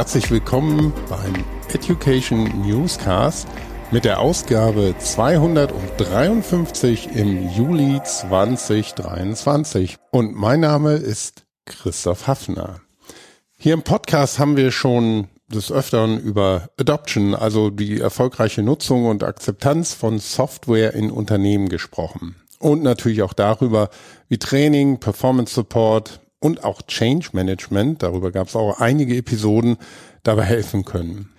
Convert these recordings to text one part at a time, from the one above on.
herzlich willkommen beim Education Newscast mit der Ausgabe 253 im Juli 2023. Und mein Name ist Christoph Hafner. Hier im Podcast haben wir schon des Öfteren über Adoption, also die erfolgreiche Nutzung und Akzeptanz von Software in Unternehmen gesprochen. Und natürlich auch darüber, wie Training, Performance Support und auch Change Management, darüber gab es auch einige Episoden, dabei helfen können.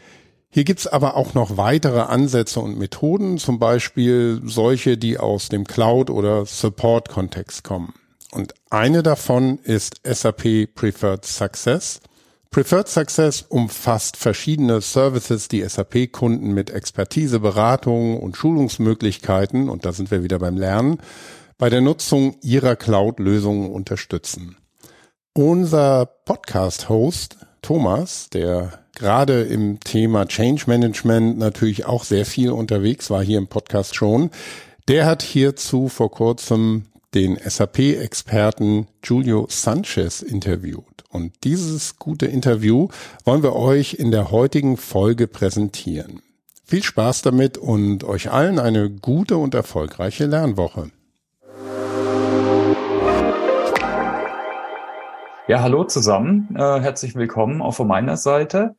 Hier gibt's aber auch noch weitere Ansätze und Methoden, zum Beispiel solche, die aus dem Cloud- oder Support-Kontext kommen. Und eine davon ist SAP Preferred Success. Preferred Success umfasst verschiedene Services, die SAP-Kunden mit Expertise, Beratung und Schulungsmöglichkeiten, und da sind wir wieder beim Lernen, bei der Nutzung ihrer Cloud-Lösungen unterstützen. Unser Podcast-Host Thomas, der gerade im Thema Change Management natürlich auch sehr viel unterwegs war hier im Podcast schon, der hat hierzu vor kurzem den SAP-Experten Julio Sanchez interviewt. Und dieses gute Interview wollen wir euch in der heutigen Folge präsentieren. Viel Spaß damit und euch allen eine gute und erfolgreiche Lernwoche. Ja, hallo zusammen. Äh, herzlich willkommen auch von meiner Seite.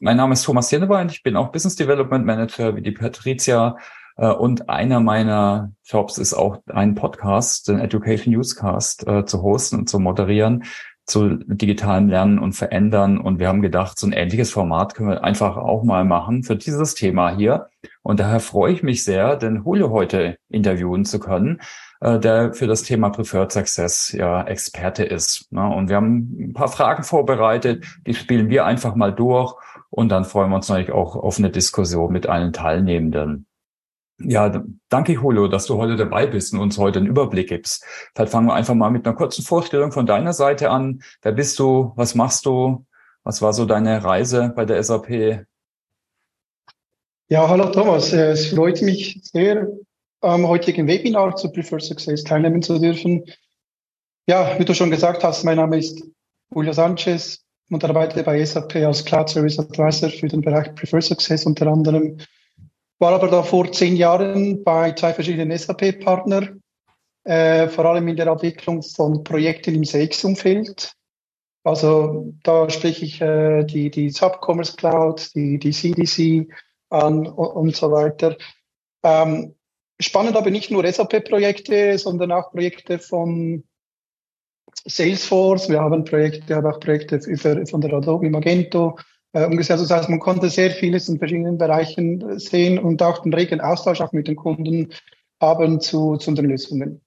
Mein Name ist Thomas Jennebein. Ich bin auch Business Development Manager wie die Patricia. Äh, und einer meiner Jobs ist auch einen Podcast, den Education Newscast, äh, zu hosten und zu moderieren zu digitalem Lernen und Verändern. Und wir haben gedacht, so ein ähnliches Format können wir einfach auch mal machen für dieses Thema hier. Und daher freue ich mich sehr, den Julio heute interviewen zu können, äh, der für das Thema Preferred Success ja Experte ist. Ne? Und wir haben ein paar Fragen vorbereitet, die spielen wir einfach mal durch. Und dann freuen wir uns natürlich auch auf eine Diskussion mit allen Teilnehmenden. Ja, danke Julio, dass du heute dabei bist und uns heute einen Überblick gibst. Vielleicht fangen wir einfach mal mit einer kurzen Vorstellung von deiner Seite an. Wer bist du? Was machst du? Was war so deine Reise bei der SAP? Ja, hallo Thomas. Es freut mich sehr, am heutigen Webinar zu Prefer Success teilnehmen zu dürfen. Ja, wie du schon gesagt hast, mein Name ist Julio Sanchez und arbeite bei SAP als Cloud Service Advisor für den Bereich Prefer Success unter anderem war aber da vor zehn Jahren bei zwei verschiedenen SAP-Partnern, äh, vor allem in der Abwicklung von Projekten im CX-Umfeld. Also da spreche ich äh, die, die Subcommerce Cloud, die, die CDC an und, so weiter. Ähm, spannend aber nicht nur SAP-Projekte, sondern auch Projekte von Salesforce. Wir haben Projekte, aber auch Projekte über, von der Adobe Magento, äh, ungefähr. Das heißt, man konnte sehr vieles in verschiedenen Bereichen sehen und auch den regen Austausch auch mit den Kunden haben zu, zu den Lösungen.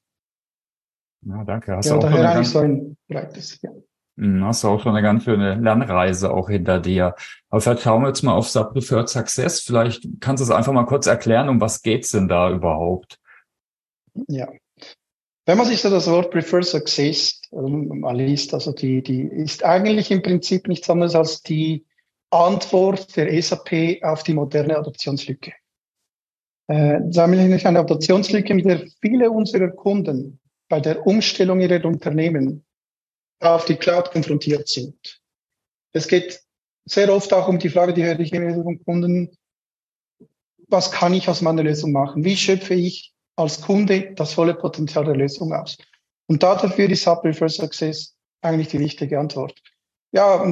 Ja, danke. Hast ja, du auch daher eigentlich so ein breites, ja. Hm, hast du auch schon eine ganz schöne Lernreise auch hinter dir. Aber vielleicht schauen wir jetzt mal auf Sub Preferred Success. Vielleicht kannst du es einfach mal kurz erklären, um was geht's denn da überhaupt? Ja. Wenn man sich so das Wort Preferred Success ähm, mal liest, also die, die ist eigentlich im Prinzip nichts anderes als die Antwort der SAP auf die moderne Adoptionslücke. Äh, das ist eigentlich eine Adoptionslücke, mit der viele unserer Kunden bei der Umstellung ihrer Unternehmen auf die Cloud konfrontiert sind. Es geht sehr oft auch um die Frage, die höre ich immer von Kunden, was kann ich aus meiner Lösung machen? Wie schöpfe ich als Kunde das volle Potenzial der Lösung aus? Und dafür ist Hub First Success eigentlich die richtige Antwort. Ja,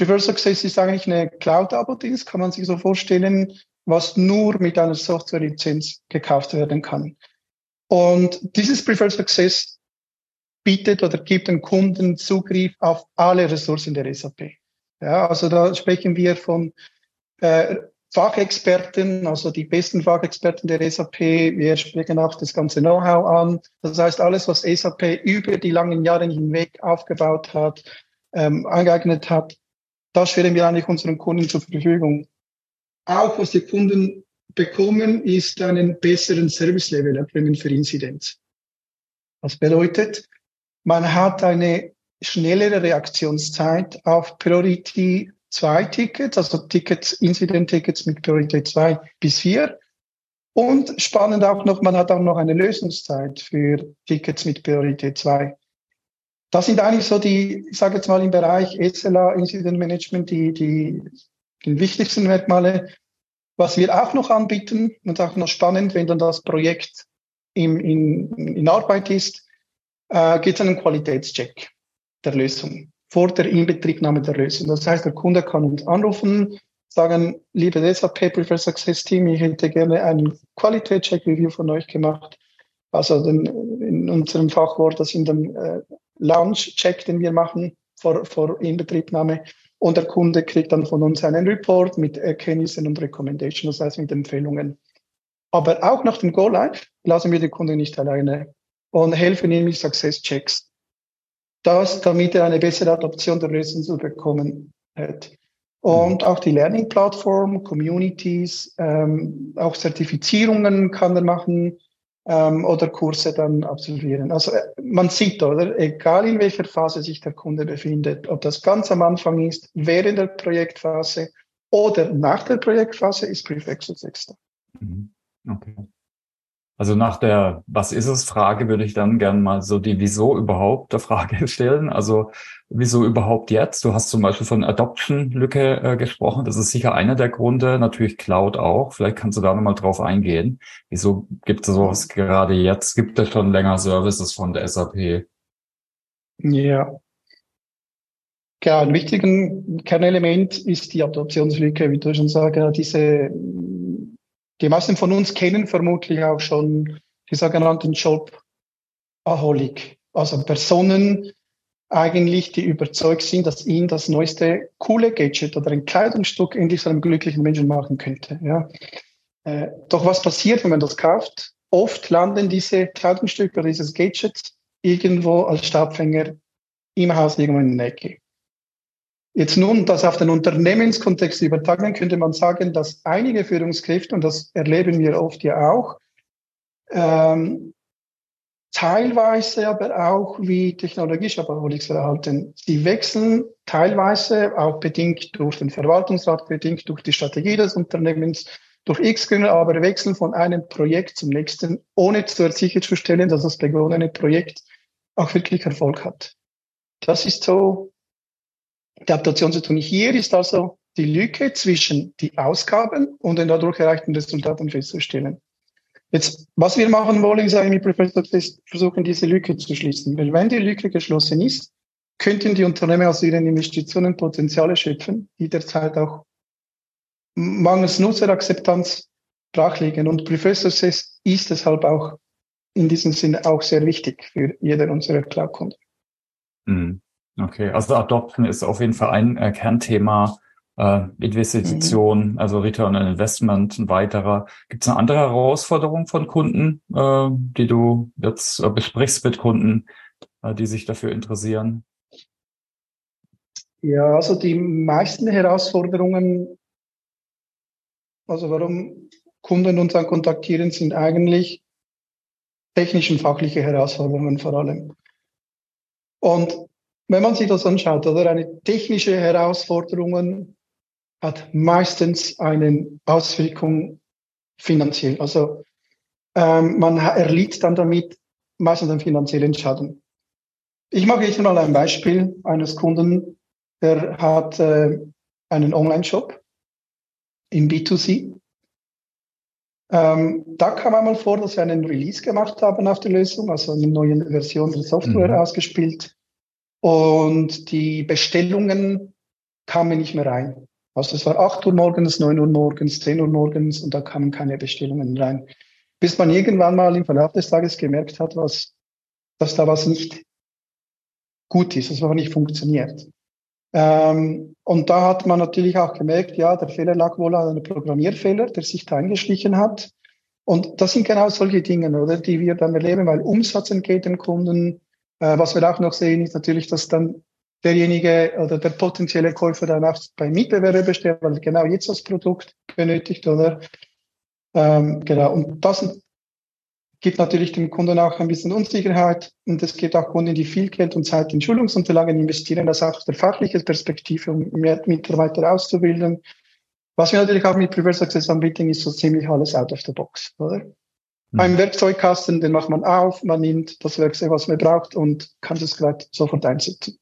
Reverse Success ist eigentlich eine Cloud-Abo-Dienst, kann man sich so vorstellen, was nur mit einer Software-Lizenz gekauft werden kann. Und dieses Preferred Success bietet oder gibt den Kunden Zugriff auf alle Ressourcen der SAP. Ja, also da sprechen wir von äh, Fachexperten, also die besten Fachexperten der SAP. Wir sprechen auch das ganze Know-how an. Das heißt, alles, was SAP über die langen Jahre hinweg aufgebaut hat, ähm, angeeignet hat, das stellen wir eigentlich unseren Kunden zur Verfügung. Auch was die Kunden bekommen, ist einen besseren Service-Level erbringen für Inzidenz. Das bedeutet, man hat eine schnellere Reaktionszeit auf Priority 2 Tickets, also Tickets, Incident-Tickets mit Priorität 2 bis 4. Und spannend auch noch, man hat auch noch eine Lösungszeit für Tickets mit Priorität 2. das sind eigentlich so die, ich sage jetzt mal im Bereich SLA, Incident Management, die, die, die wichtigsten Merkmale. Was wir auch noch anbieten und auch noch spannend, wenn dann das Projekt im, in, in Arbeit ist, äh, geht es einen Qualitätscheck der Lösung vor der Inbetriebnahme der Lösung. Das heißt, der Kunde kann uns anrufen, sagen, liebe SAP Prefer Success Team, ich hätte gerne einen Qualitätscheck-Review von euch gemacht. Also den, in unserem Fachwort, das sind dann äh, Launch-Check, den wir machen vor, vor Inbetriebnahme. Und der Kunde kriegt dann von uns einen Report mit Erkenntnissen und Recommendations, das heißt mit Empfehlungen. Aber auch nach dem Go-Live lassen wir den Kunden nicht alleine und helfen ihm mit Success-Checks. Das, damit er eine bessere Adoption der Lösung zu bekommen hat. Und auch die Learning-Plattform, Communities, ähm, auch Zertifizierungen kann er machen, ähm, oder Kurse dann absolvieren. Also äh, man sieht, oder, egal in welcher Phase sich der Kunde befindet, ob das ganz am Anfang ist, während der Projektphase oder nach der Projektphase, ist Prefix Success. Mhm. Okay. Also nach der Was ist es Frage würde ich dann gern mal so die Wieso überhaupt der Frage stellen. Also wieso überhaupt jetzt? Du hast zum Beispiel von Adoption-Lücke äh, gesprochen. Das ist sicher einer der Gründe. Natürlich Cloud auch. Vielleicht kannst du da nochmal drauf eingehen. Wieso gibt es sowas gerade jetzt? Gibt es schon länger Services von der SAP? Ja. Genau, ein wichtiges Kernelement ist die Adoptionslücke, wie du schon sagst, diese die meisten von uns kennen vermutlich auch schon die sogenannten Job-Aholic, also Personen eigentlich, die überzeugt sind, dass ihnen das neueste coole Gadget oder ein Kleidungsstück endlich zu einem glücklichen Menschen machen könnte. Ja. Äh, doch was passiert, wenn man das kauft? Oft landen diese Kleidungsstücke oder dieses Gadget irgendwo als Staubfänger im Haus irgendwo in der Ecke. Jetzt nun, das auf den Unternehmenskontext übertragen, könnte man sagen, dass einige Führungskräfte, und das erleben wir oft ja auch, ähm, teilweise aber auch wie Technologie-Shopaholics verhalten. Sie wechseln teilweise auch bedingt durch den Verwaltungsrat, bedingt durch die Strategie des Unternehmens, durch X Gründe, aber wechseln von einem Projekt zum nächsten, ohne zu sicherzustellen, dass das begonnene Projekt auch wirklich Erfolg hat. Das ist so der Adaptationssituation hier ist also die Lücke zwischen die Ausgaben und den dadurch erreichten Resultaten festzustellen. Jetzt, was wir machen wollen, ist eigentlich mit Professor ist versuchen, diese Lücke zu schließen. Weil wenn die Lücke geschlossen ist, könnten die Unternehmen aus ihren Investitionen Potenziale schöpfen, die derzeit auch mangels Nutzerakzeptanz brach liegen. Und Preferred Success ist deshalb auch in diesem Sinne auch sehr wichtig für jeden unserer Cloud-Kunden. Mhm. Okay, also Adoption ist auf jeden Fall ein äh, Kernthema. Äh, Investition, mhm. also Return on Investment, ein weiterer. Gibt es eine andere Herausforderung von Kunden, äh, die du jetzt äh, besprichst mit Kunden, äh, die sich dafür interessieren? Ja, also die meisten Herausforderungen, also warum Kunden uns dann kontaktieren, sind eigentlich technische und fachliche Herausforderungen vor allem. Und wenn man sich das anschaut, oder eine technische Herausforderung hat meistens eine Auswirkung finanziell. Also ähm, man erlitt dann damit meistens einen finanziellen Schaden. Ich mache jetzt mal ein Beispiel eines Kunden, der hat äh, einen Online-Shop im B2C. Ähm, da kam einmal vor, dass wir einen Release gemacht haben auf der Lösung, also eine neue Version der Software mhm. ausgespielt und die Bestellungen kamen nicht mehr rein. Also es war 8 Uhr morgens, 9 Uhr morgens, 10 Uhr morgens und da kamen keine Bestellungen rein. Bis man irgendwann mal im Verlauf des Tages gemerkt hat, was, dass da was nicht gut ist, dass was nicht funktioniert. Ähm, und da hat man natürlich auch gemerkt, ja, der Fehler lag wohl an einem Programmierfehler, der sich da eingeschlichen hat. Und das sind genau solche Dinge, oder, die wir dann erleben, weil Umsatz entgeht dem Kunden, äh, was wir auch noch sehen, ist natürlich, dass dann derjenige oder der potenzielle Käufer dann auch bei Mitbewerber bestellt, weil er genau jetzt das Produkt benötigt, oder? Ähm, genau. Und das gibt natürlich dem Kunden auch ein bisschen Unsicherheit. Und es gibt auch Kunden, die viel Geld und Zeit in Schulungsunterlagen investieren, das auch aus der fachlichen Perspektive, um mehr Mitarbeiter auszubilden. Was wir natürlich auch mit Preferred Success anbieten, ist so ziemlich alles out of the box, oder? Mhm. Ein Werkzeugkasten, den macht man auf, man nimmt das Werkzeug, was man braucht und kann das gleich sofort einsetzen.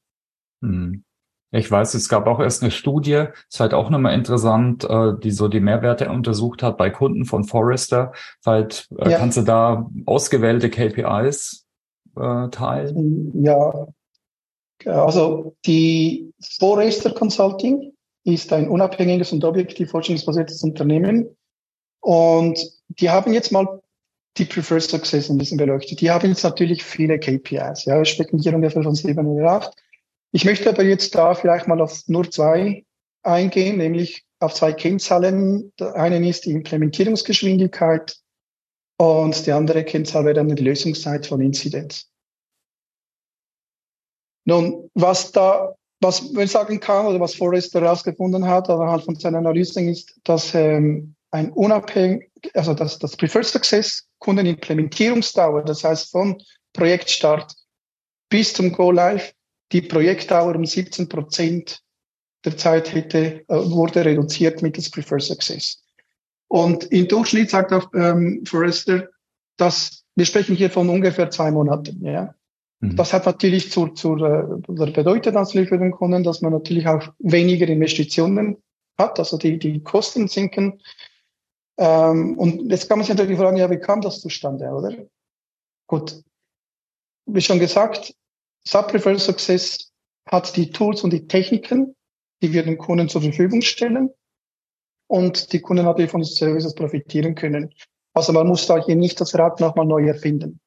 Mhm. Ich weiß, es gab auch erst eine Studie, ist halt auch nochmal interessant, äh, die so die Mehrwerte untersucht hat bei Kunden von Forrester. Halt, äh, ja. kannst du da ausgewählte KPIs äh, teilen? Ja, also die Forrester Consulting ist ein unabhängiges und objektiv forschungsbasiertes Unternehmen. Und die haben jetzt mal die Preferred Success ein bisschen beleuchtet. Die haben jetzt natürlich viele KPIs. Ja, wir sprechen hier ungefähr von sieben oder acht. Ich möchte aber jetzt da vielleicht mal auf nur zwei eingehen, nämlich auf zwei Kennzahlen. Der eine ist die Implementierungsgeschwindigkeit und die andere Kennzahl wäre dann die Lösungszeit von Inzidenz. Nun, was da, was man sagen kann oder was Forrester herausgefunden hat, anhand von seiner Analyse ist, dass ähm, ein unabhängig, also dass das Preferred Success Kundenimplementierungsdauer, das heißt von Projektstart bis zum Go Live die Projektdauer um 17 Prozent der Zeit hätte, äh, wurde reduziert mittels Prefer Success. Und im Durchschnitt sagt auch ähm, Forrester, dass wir sprechen hier von ungefähr zwei Monaten. Ja. Mhm. Das hat natürlich zur, zur, oder bedeutet natürlich für den Kunden, dass man natürlich auch weniger Investitionen hat, also die, die Kosten sinken. Ähm, und jetzt kann man sich natürlich fragen, ja, wie kam das zustande, oder? Gut. Wie schon gesagt, Subpreferred Success hat die Tools und die Techniken, die wir den Kunden zur Verfügung stellen. Und die Kunden natürlich von den Services profitieren können. Also man muss da hier nicht das Rad nochmal neu erfinden,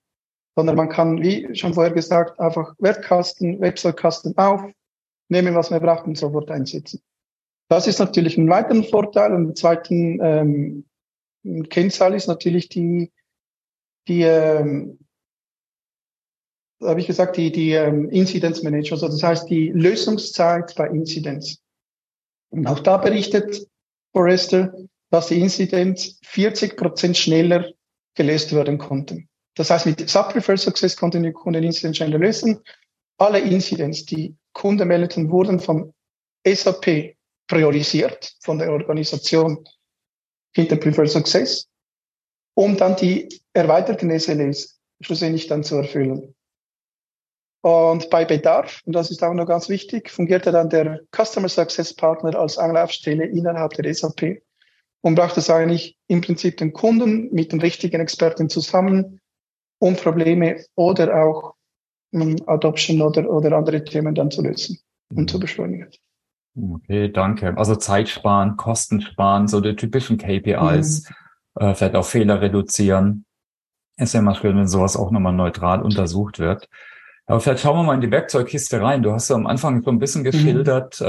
sondern man kann, wie schon vorher gesagt, einfach Werkkasten, Website-Kasten auf, nehmen, was man braucht und sofort einsetzen. Das ist natürlich ein weiterer Vorteil. Und der zweiten ähm, Kennzahl ist natürlich die, die ähm, habe ich gesagt, die, die ähm, Incidence Manager, also das heißt die Lösungszeit bei Incidents. Und auch da berichtet Forrester, dass die Incidents 40 Prozent schneller gelöst werden konnten. Das heißt, mit Sub-Preferred Success konnten die Kunden Incidents schneller lösen. Alle Incidents, die Kunden meldeten, wurden vom SAP priorisiert, von der Organisation hinter Preferred Success, um dann die erweiterten SLAs schlussendlich dann zu erfüllen. Und bei Bedarf, und das ist auch noch ganz wichtig, fungierte dann der Customer Success Partner als Anlaufstelle innerhalb der SAP und brachte es eigentlich im Prinzip den Kunden mit den richtigen Experten zusammen, um Probleme oder auch um, Adoption oder, oder andere Themen dann zu lösen und mhm. zu beschleunigen. Okay, danke. Also Zeit sparen, Kosten sparen, so die typischen KPIs, mhm. äh, vielleicht auch Fehler reduzieren. Ist ja immer schön, wenn sowas auch nochmal neutral untersucht wird. Aber vielleicht schauen wir mal in die Werkzeugkiste rein. Du hast ja am Anfang so ein bisschen mhm. geschildert, mhm.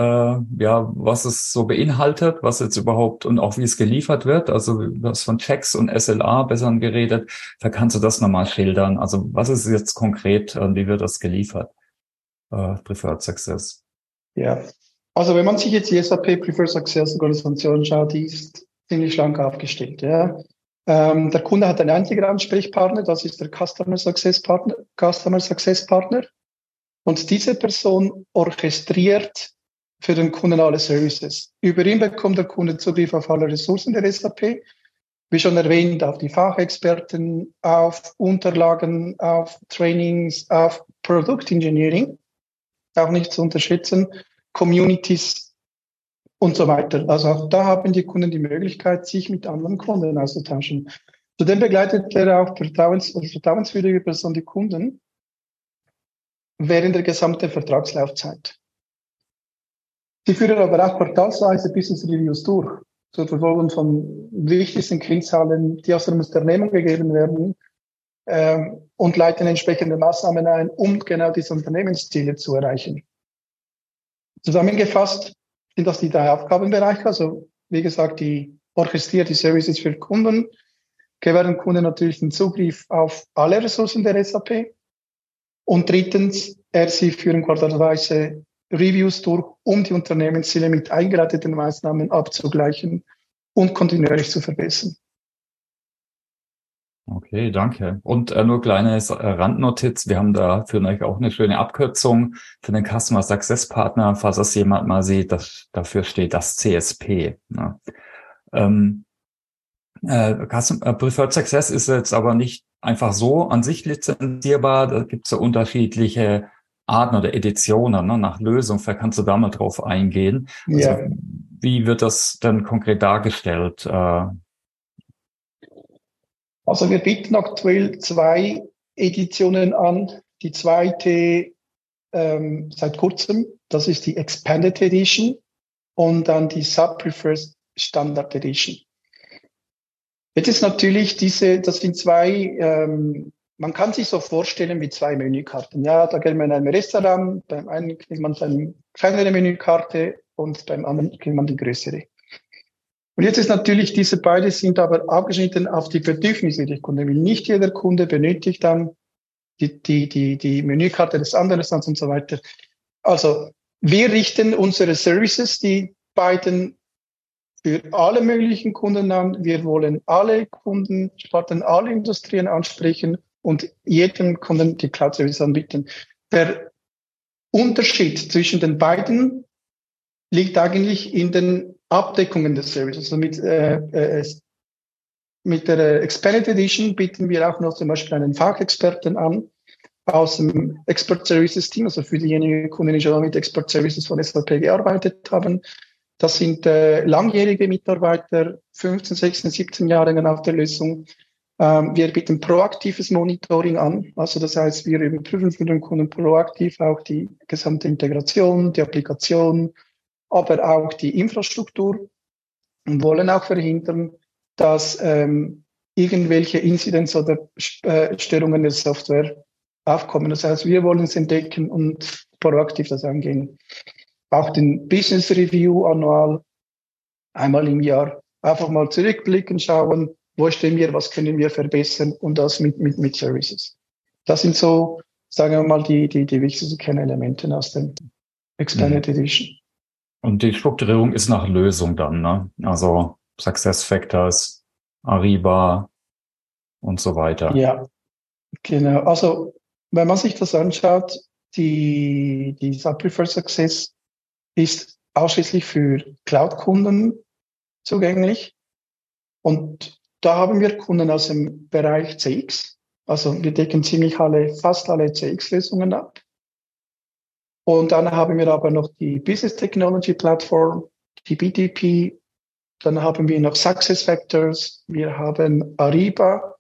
äh, ja, was es so beinhaltet, was jetzt überhaupt und auch wie es geliefert wird. Also du hast von Checks und SLA besser geredet. Da kannst du das nochmal schildern. Also was ist jetzt konkret, äh, wie wird das geliefert? Äh, Preferred Success. Ja, also wenn man sich jetzt die SAP Preferred Success Organisation schaut, die ist ziemlich schlank aufgestellt. Ja. Ähm, der Kunde hat einen einzigen Ansprechpartner, das ist der Customer Success Partner, Customer Success Partner. Und diese Person orchestriert für den Kunden alle Services. Über ihn bekommt der Kunde Zugriff auf alle Ressourcen der SAP. Wie schon erwähnt, auf die Fachexperten, auf Unterlagen, auf Trainings, auf Product Engineering. Auch nicht zu unterschätzen. Communities und so weiter. Also auch da haben die Kunden die Möglichkeit, sich mit anderen Kunden auszutauschen. Zudem begleitet er auch vertrauens vertrauenswürdige Person die Kunden während der gesamten Vertragslaufzeit. Sie führen aber auch quartalsweise Business Reviews durch, zur Verfolgung von wichtigsten Kennzahlen, die aus der Unternehmung gegeben werden, ähm, und leiten entsprechende Maßnahmen ein, um genau diese Unternehmensziele zu erreichen. Zusammengefasst sind das die drei Aufgabenbereiche. Also wie gesagt, die orchestriert die Services für Kunden, gewähren Kunden natürlich den Zugriff auf alle Ressourcen der SAP. Und drittens, sie führen quartalsweise Reviews durch, um die Unternehmensziele mit eingeleiteten Maßnahmen abzugleichen und kontinuierlich zu verbessern. Okay, danke. Und äh, nur kleines äh, Randnotiz. Wir haben da für euch auch eine schöne Abkürzung für den Customer Success Partner, falls das jemand mal sieht. Das, dafür steht das CSP. Ne? Ähm, äh, äh, Preferred Success ist jetzt aber nicht einfach so an sich lizenzierbar. Da gibt es ja unterschiedliche Arten oder Editionen ne, nach Lösung. Vielleicht kannst du da mal drauf eingehen. Also, ja. Wie wird das dann konkret dargestellt? Äh? Also wir bieten aktuell zwei Editionen an. Die zweite ähm, seit kurzem, das ist die Expanded Edition und dann die Sub-Preferred Standard Edition. Jetzt ist natürlich diese, das sind zwei, ähm, man kann sich so vorstellen wie zwei Menükarten. Ja, da geht man in einem Restaurant, beim einen kriegt man eine kleinere Menükarte und beim anderen kriegt man die größere. Und jetzt ist natürlich, diese beide sind aber abgeschnitten auf die Bedürfnisse der Kunden. Nicht jeder Kunde benötigt dann die, die, die, die Menükarte des anderen und so weiter. Also wir richten unsere Services, die beiden für alle möglichen Kunden an. Wir wollen alle Kunden, Sparten, alle Industrien ansprechen und jedem Kunden die Cloud Service anbieten. Der Unterschied zwischen den beiden liegt eigentlich in den Abdeckungen des Services. Also mit, äh, äh, mit der Expanded Edition bieten wir auch noch zum Beispiel einen Fachexperten an aus dem Expert Services Team, also für diejenigen Kunden, die schon mit Expert Services von SAP gearbeitet haben. Das sind äh, langjährige Mitarbeiter, 15, 16, 17 Jahre auf der Lösung. Ähm, wir bieten proaktives Monitoring an. Also das heißt, wir überprüfen für den Kunden proaktiv auch die gesamte Integration, die Applikation, aber auch die Infrastruktur und wollen auch verhindern, dass ähm, irgendwelche Inzidenz oder äh, Störungen der Software aufkommen. Das heißt, wir wollen es entdecken und proaktiv das angehen auch den Business Review annual einmal im Jahr einfach mal zurückblicken, schauen, wo stehen wir, was können wir verbessern und das mit, mit, mit Services. Das sind so, sagen wir mal, die, die, die wichtigsten Kernelemente aus dem Expanded mhm. Edition. Und die Strukturierung ist nach Lösung dann, ne? Also Success Factors, Ariba und so weiter. Ja, genau. Also wenn man sich das anschaut, die, die Subprefer Success ist ausschließlich für Cloud-Kunden zugänglich. Und da haben wir Kunden aus dem Bereich CX. Also wir decken ziemlich alle, fast alle CX-Lösungen ab. Und dann haben wir aber noch die Business Technology Platform, die BTP. Dann haben wir noch Success Factors. Wir haben Ariba.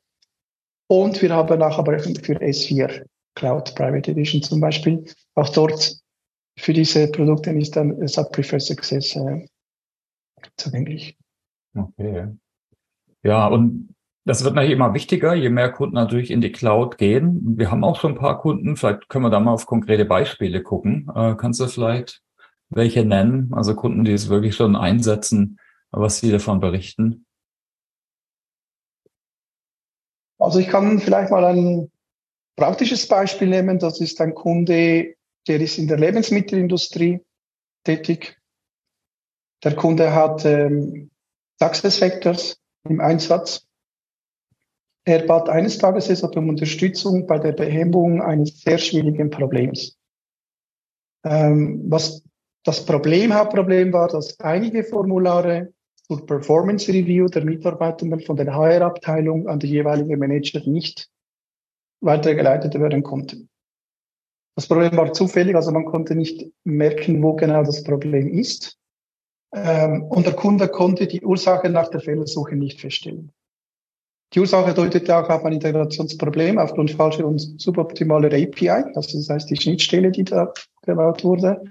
Und wir haben auch aber für S4 Cloud Private Edition zum Beispiel. Auch dort für diese Produkte ist dann SAP Success äh, zugänglich. Okay. Ja, und das wird natürlich immer wichtiger, je mehr Kunden natürlich in die Cloud gehen. Wir haben auch schon ein paar Kunden, vielleicht können wir da mal auf konkrete Beispiele gucken. Äh, kannst du vielleicht welche nennen? Also Kunden, die es wirklich schon einsetzen, was sie davon berichten? Also ich kann vielleicht mal ein praktisches Beispiel nehmen. Das ist ein Kunde, der ist in der Lebensmittelindustrie tätig. Der Kunde hat ähm, Success Factors im Einsatz. Er bat eines Tages deshalb um Unterstützung bei der Behebung eines sehr schwierigen Problems. Ähm, was das Problem, Hauptproblem war, dass einige Formulare zur Performance Review der Mitarbeitenden von der HR-Abteilung an die jeweilige Manager nicht weitergeleitet werden konnten. Das Problem war zufällig, also man konnte nicht merken, wo genau das Problem ist. Ähm, und der Kunde konnte die Ursache nach der Fehlersuche nicht feststellen. Die Ursache deutete auch auf ein Integrationsproblem aufgrund falscher und suboptimaler API, also das heißt die Schnittstelle, die da gebaut wurde.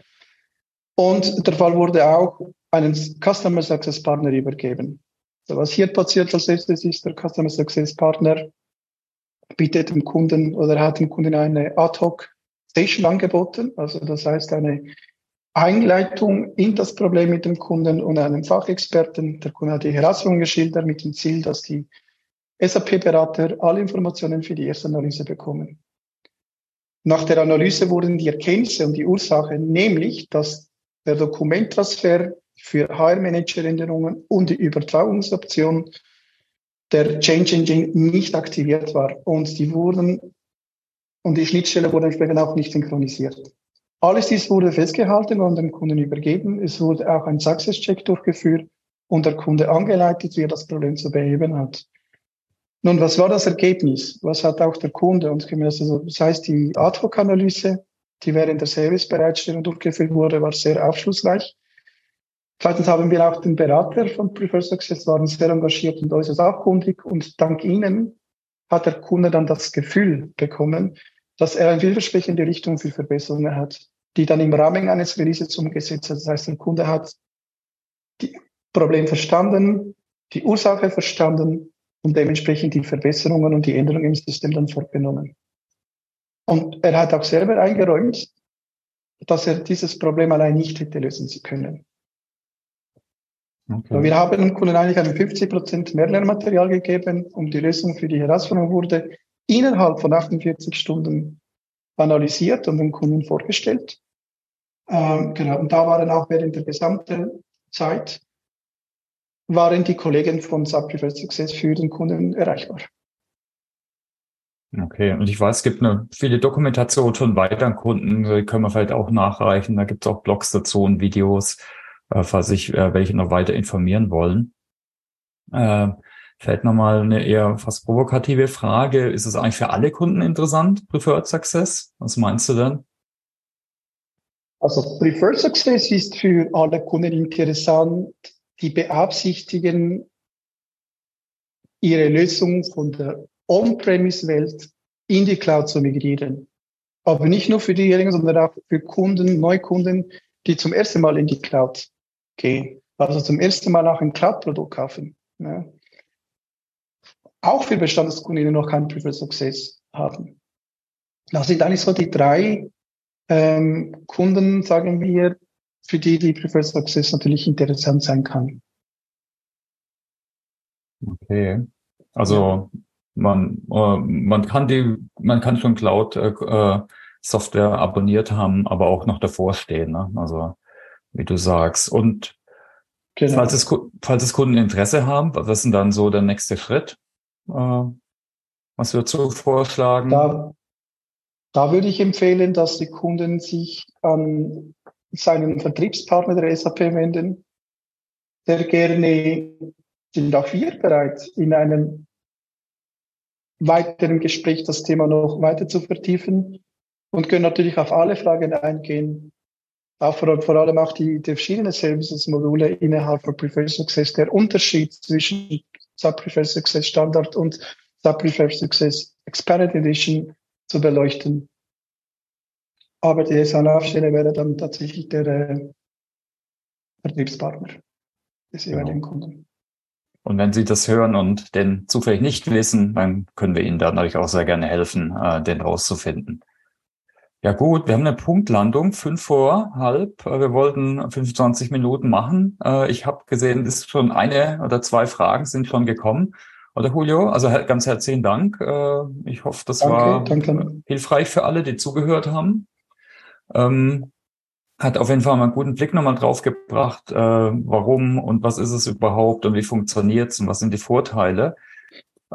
Und der Fall wurde auch einen Customer Success Partner übergeben. So, was hier passiert als erstes ist, der Customer Success Partner bietet dem Kunden oder hat dem Kunden eine Ad-Hoc Station angeboten. Also das heißt eine Einleitung in das Problem mit dem Kunden und einem Fachexperten. Der Kunde hat die Herausforderung geschildert mit dem Ziel, dass die SAP-Berater alle Informationen für die erste Analyse bekommen. Nach der Analyse wurden die Erkenntnisse und die Ursache, nämlich, dass der Dokumenttransfer für HR-Manager-Änderungen und die Übertragungsoption der Change Engine nicht aktiviert war. Und die wurden und die Schnittstelle wurde entsprechend auch nicht synchronisiert. Alles dies wurde festgehalten und dem Kunden übergeben. Es wurde auch ein Success-Check durchgeführt und der Kunde angeleitet, wie er das Problem zu beheben hat. Nun, was war das Ergebnis? Was hat auch der Kunde uns gemessen? Also, das heißt, die Ad-Hoc-Analyse, die während der Servicebereitstellung durchgeführt wurde, war sehr aufschlussreich. Zweitens haben wir auch den Berater von Preferred Success, waren sehr engagiert und äußerst fachkundig und dank ihnen hat der Kunde dann das Gefühl bekommen, dass er eine vielversprechende Richtung für Verbesserungen hat, die dann im Rahmen eines Releases umgesetzt hat. Das heißt, der Kunde hat die Problem verstanden, die Ursache verstanden und dementsprechend die Verbesserungen und die Änderungen im System dann vorgenommen. Und er hat auch selber eingeräumt, dass er dieses Problem allein nicht hätte lösen können. Okay. Wir haben dem Kunden eigentlich ein 50 Prozent mehr Lernmaterial gegeben, um die Lösung für die Herausforderung wurde innerhalb von 48 Stunden analysiert und dem Kunden vorgestellt. Ähm, genau. Und da waren auch während der gesamten Zeit waren die Kollegen von Subpreferred Success für den Kunden erreichbar. Okay, und ich weiß, es gibt eine viele Dokumentation von weiteren Kunden, die können wir vielleicht auch nachreichen. Da gibt es auch Blogs dazu und Videos, äh, falls sich äh, welche noch weiter informieren wollen. Äh, vielleicht nochmal eine eher fast provokative Frage. Ist es eigentlich für alle Kunden interessant, Preferred Success? Was meinst du denn? Also Preferred Success ist für alle Kunden interessant, die beabsichtigen, ihre Lösung von der On-Premise-Welt in die Cloud zu migrieren. Aber nicht nur für diejenigen, sondern auch für Kunden, Neukunden, die zum ersten Mal in die Cloud gehen. Also zum ersten Mal auch ein Cloud-Produkt kaufen. Ja. Auch für Bestandskunden, die noch keinen Preferred Success haben. Das sind eigentlich so die drei ähm, Kunden, sagen wir, für die die Preferred Success natürlich interessant sein kann. Okay. Also man, äh, man kann die, man kann schon Cloud äh, äh, Software abonniert haben, aber auch noch davor stehen. Ne? Also wie du sagst. Und genau. falls, es, falls es Kunden Interesse haben, was ist denn dann so der nächste Schritt? Äh, was würdest du vorschlagen? Da, da würde ich empfehlen, dass die Kunden sich an seinen Vertriebspartner der SAP wenden, der gerne sind auch wir bereit, in einem weiteren Gespräch das Thema noch weiter zu vertiefen und können natürlich auf alle Fragen eingehen. Auch vor, vor allem auch die, die verschiedenen Services-Module innerhalb von Preferred Success, der Unterschied zwischen Sub Preferred Success Standard und Sub Preferred Success Expanded Edition zu beleuchten. Aber die Anlaufstelle wäre dann tatsächlich der äh, Vertriebspartner des jeweiligen genau. Kunden. Und wenn Sie das hören und den zufällig nicht wissen, dann können wir Ihnen da natürlich auch sehr gerne helfen, äh, den rauszufinden. Ja gut, wir haben eine Punktlandung, fünf vor halb. Äh, wir wollten 25 Minuten machen. Äh, ich habe gesehen, ist schon eine oder zwei Fragen sind schon gekommen. Oder Julio? Also ganz herzlichen Dank. Äh, ich hoffe, das danke, war danke. hilfreich für alle, die zugehört haben. Ähm, hat auf jeden Fall mal einen guten Blick nochmal drauf gebracht, äh, warum und was ist es überhaupt und wie funktioniert es und was sind die Vorteile.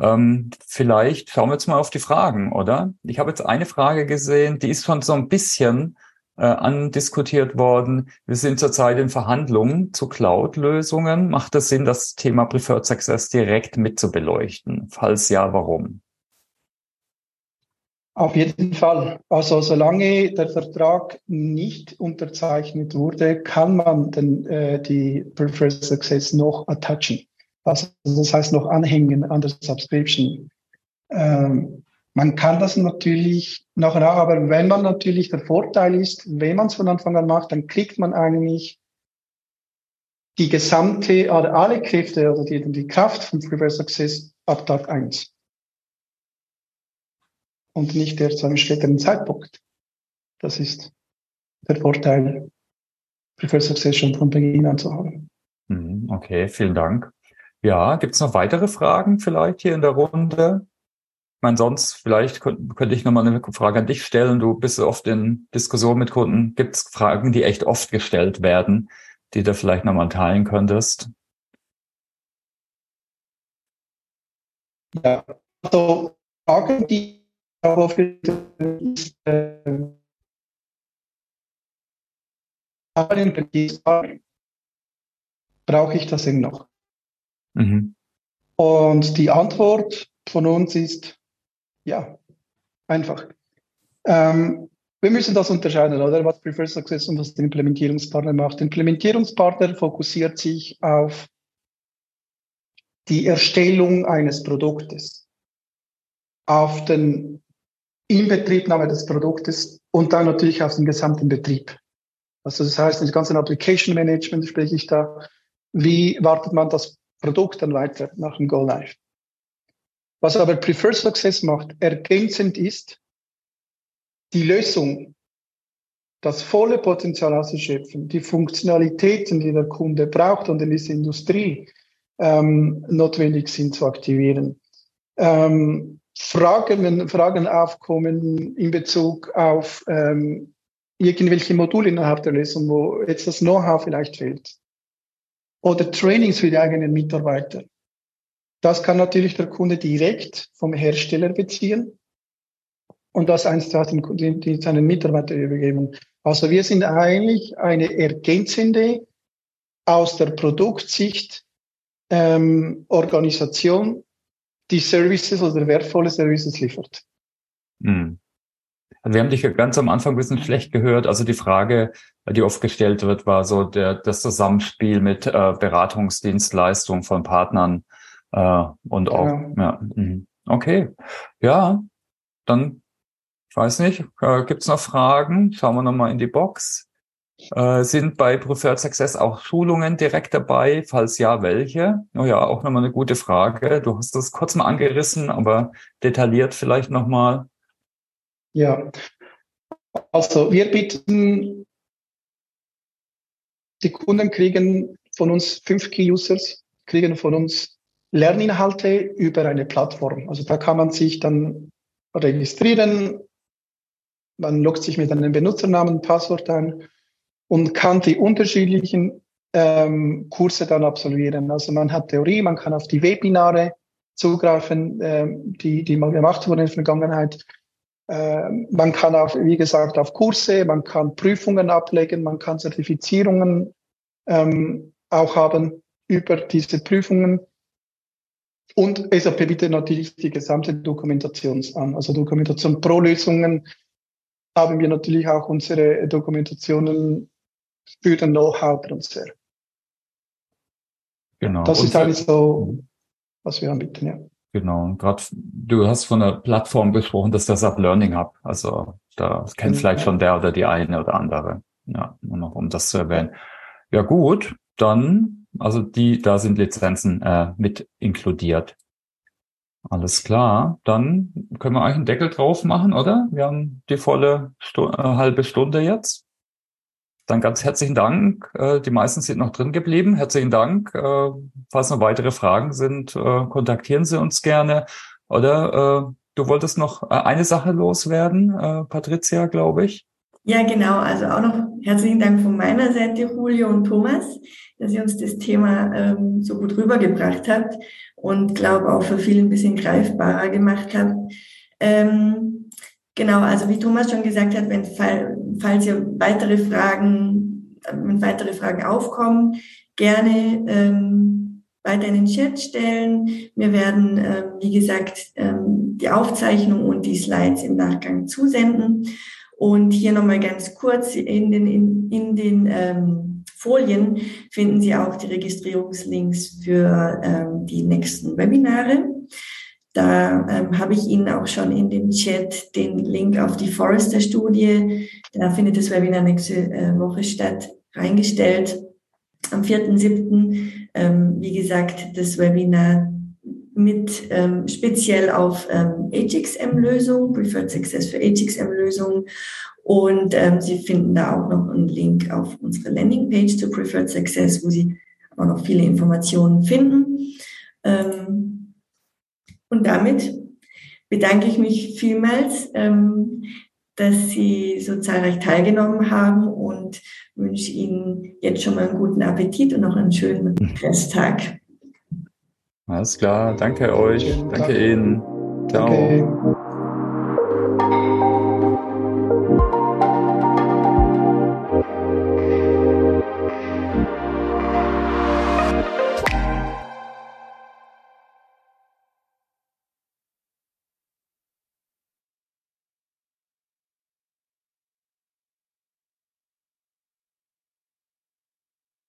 Ähm, vielleicht schauen wir jetzt mal auf die Fragen, oder? Ich habe jetzt eine Frage gesehen, die ist schon so ein bisschen äh, andiskutiert worden. Wir sind zurzeit in Verhandlungen zu Cloud-Lösungen. Macht es Sinn, das Thema Preferred Success direkt mit zu beleuchten? Falls ja, warum? Auf jeden Fall. Also solange der Vertrag nicht unterzeichnet wurde, kann man den, äh, die Preferred Success noch attachen. Also das heißt noch anhängen an der Subscription. Ähm, man kann das natürlich noch nach, aber wenn man natürlich der Vorteil ist, wenn man es von Anfang an macht, dann kriegt man eigentlich die gesamte, oder alle Kräfte oder die, die Kraft von Preferred Success ab Tag eins und nicht erst zu einem späteren Zeitpunkt. Das ist der Vorteil, Preferred Success schon von Beginn an zu haben. Mhm, okay, vielen Dank. Ja, gibt es noch weitere Fragen vielleicht hier in der Runde? Ich meine, sonst vielleicht könnte, könnte ich nochmal eine Frage an dich stellen. Du bist oft in Diskussionen mit Kunden. Gibt es Fragen, die echt oft gestellt werden, die du vielleicht nochmal teilen könntest? Ja, also Fragen, die ist, äh, brauche ich das eben noch? Mhm. Und die Antwort von uns ist ja, einfach. Ähm, wir müssen das unterscheiden, oder? Was Preferred Success und was der Implementierungspartner macht. Der Implementierungspartner fokussiert sich auf die Erstellung eines Produktes, auf den Inbetriebnahme des Produktes und dann natürlich auf den gesamten Betrieb. Also das heißt, das ganze Application Management spreche ich da. Wie wartet man das Produkt dann weiter nach dem Go Live? Was aber Preferred Success macht, ergänzend ist, die Lösung, das volle Potenzial auszuschöpfen, die Funktionalitäten, die der Kunde braucht und in dieser Industrie ähm, notwendig sind zu aktivieren. Ähm, Fragen, Fragen aufkommen in Bezug auf ähm, irgendwelche Module innerhalb der Lösung, wo jetzt das Know-how vielleicht fehlt. Oder Trainings für die eigenen Mitarbeiter. Das kann natürlich der Kunde direkt vom Hersteller beziehen und das eins zu seinen Mitarbeiter übergeben. Also wir sind eigentlich eine ergänzende aus der Produktsicht ähm, Organisation, die Services oder wertvolle Services liefert. Hm. Also wir haben dich ganz am Anfang ein bisschen schlecht gehört. Also die Frage, die oft gestellt wird, war so der, das Zusammenspiel mit äh, Beratungsdienstleistungen von Partnern äh, und auch, ja. ja. Mhm. Okay. Ja, dann, ich weiß nicht, äh, gibt es noch Fragen? Schauen wir nochmal in die Box. Äh, sind bei Preferred Success auch Schulungen direkt dabei? Falls ja, welche? Oh ja, auch nochmal eine gute Frage. Du hast das kurz mal angerissen, aber detailliert vielleicht nochmal. Ja, also wir bieten, die Kunden kriegen von uns fünf Key-Users, kriegen von uns Lerninhalte über eine Plattform. Also da kann man sich dann registrieren, man loggt sich mit einem Benutzernamen, Passwort ein und kann die unterschiedlichen ähm, Kurse dann absolvieren. Also man hat Theorie, man kann auf die Webinare zugreifen, ähm, die, die mal gemacht wurden in der Vergangenheit. Ähm, man kann auch, wie gesagt, auf Kurse, man kann Prüfungen ablegen, man kann Zertifizierungen ähm, auch haben über diese Prüfungen. Und SAP bietet natürlich die gesamte Dokumentation an. Also Dokumentation pro Lösungen haben wir natürlich auch unsere Dokumentationen für den Know-how-Transfer. Genau. Das ist eigentlich so, was wir anbieten, ja. Genau. Und gerade du hast von der Plattform gesprochen, dass das Up Learning Hub. Also da kennt mhm. vielleicht schon der oder die eine oder andere. Ja, nur noch um das zu erwähnen. Ja gut, dann also die, da sind Lizenzen äh, mit inkludiert. Alles klar, dann können wir eigentlich einen Deckel drauf machen, oder? Wir haben die volle Stu äh, halbe Stunde jetzt. Dann ganz herzlichen Dank. Äh, die meisten sind noch drin geblieben. Herzlichen Dank. Äh, falls noch weitere Fragen sind, äh, kontaktieren Sie uns gerne. Oder du wolltest noch eine Sache loswerden, Patricia, glaube ich. Ja, genau. Also auch noch herzlichen Dank von meiner Seite, Julio und Thomas, dass ihr uns das Thema ähm, so gut rübergebracht habt und glaube auch für viele ein bisschen greifbarer gemacht habt. Ähm, genau, also wie Thomas schon gesagt hat, wenn falls ihr weitere Fragen, wenn weitere Fragen aufkommen, gerne ähm, weiter in den Chat stellen. Wir werden, ähm, wie gesagt, ähm, die Aufzeichnung und die Slides im Nachgang zusenden. Und hier nochmal ganz kurz in den, in, in den ähm, Folien finden Sie auch die Registrierungslinks für ähm, die nächsten Webinare. Da ähm, habe ich Ihnen auch schon in den Chat den Link auf die Forrester-Studie, da findet das Webinar nächste äh, Woche statt, reingestellt. Am 4.7., ähm, wie gesagt, das Webinar mit ähm, speziell auf ähm, HXM-Lösungen, Preferred Success für HXM-Lösungen. Und ähm, Sie finden da auch noch einen Link auf unsere Landingpage zu Preferred Success, wo Sie auch noch viele Informationen finden. Ähm, und damit bedanke ich mich vielmals, ähm, dass Sie so zahlreich teilgenommen haben und wünsche Ihnen jetzt schon mal einen guten Appetit und noch einen schönen Resttag. Alles klar, danke euch, danke Ihnen. Ciao. Danke.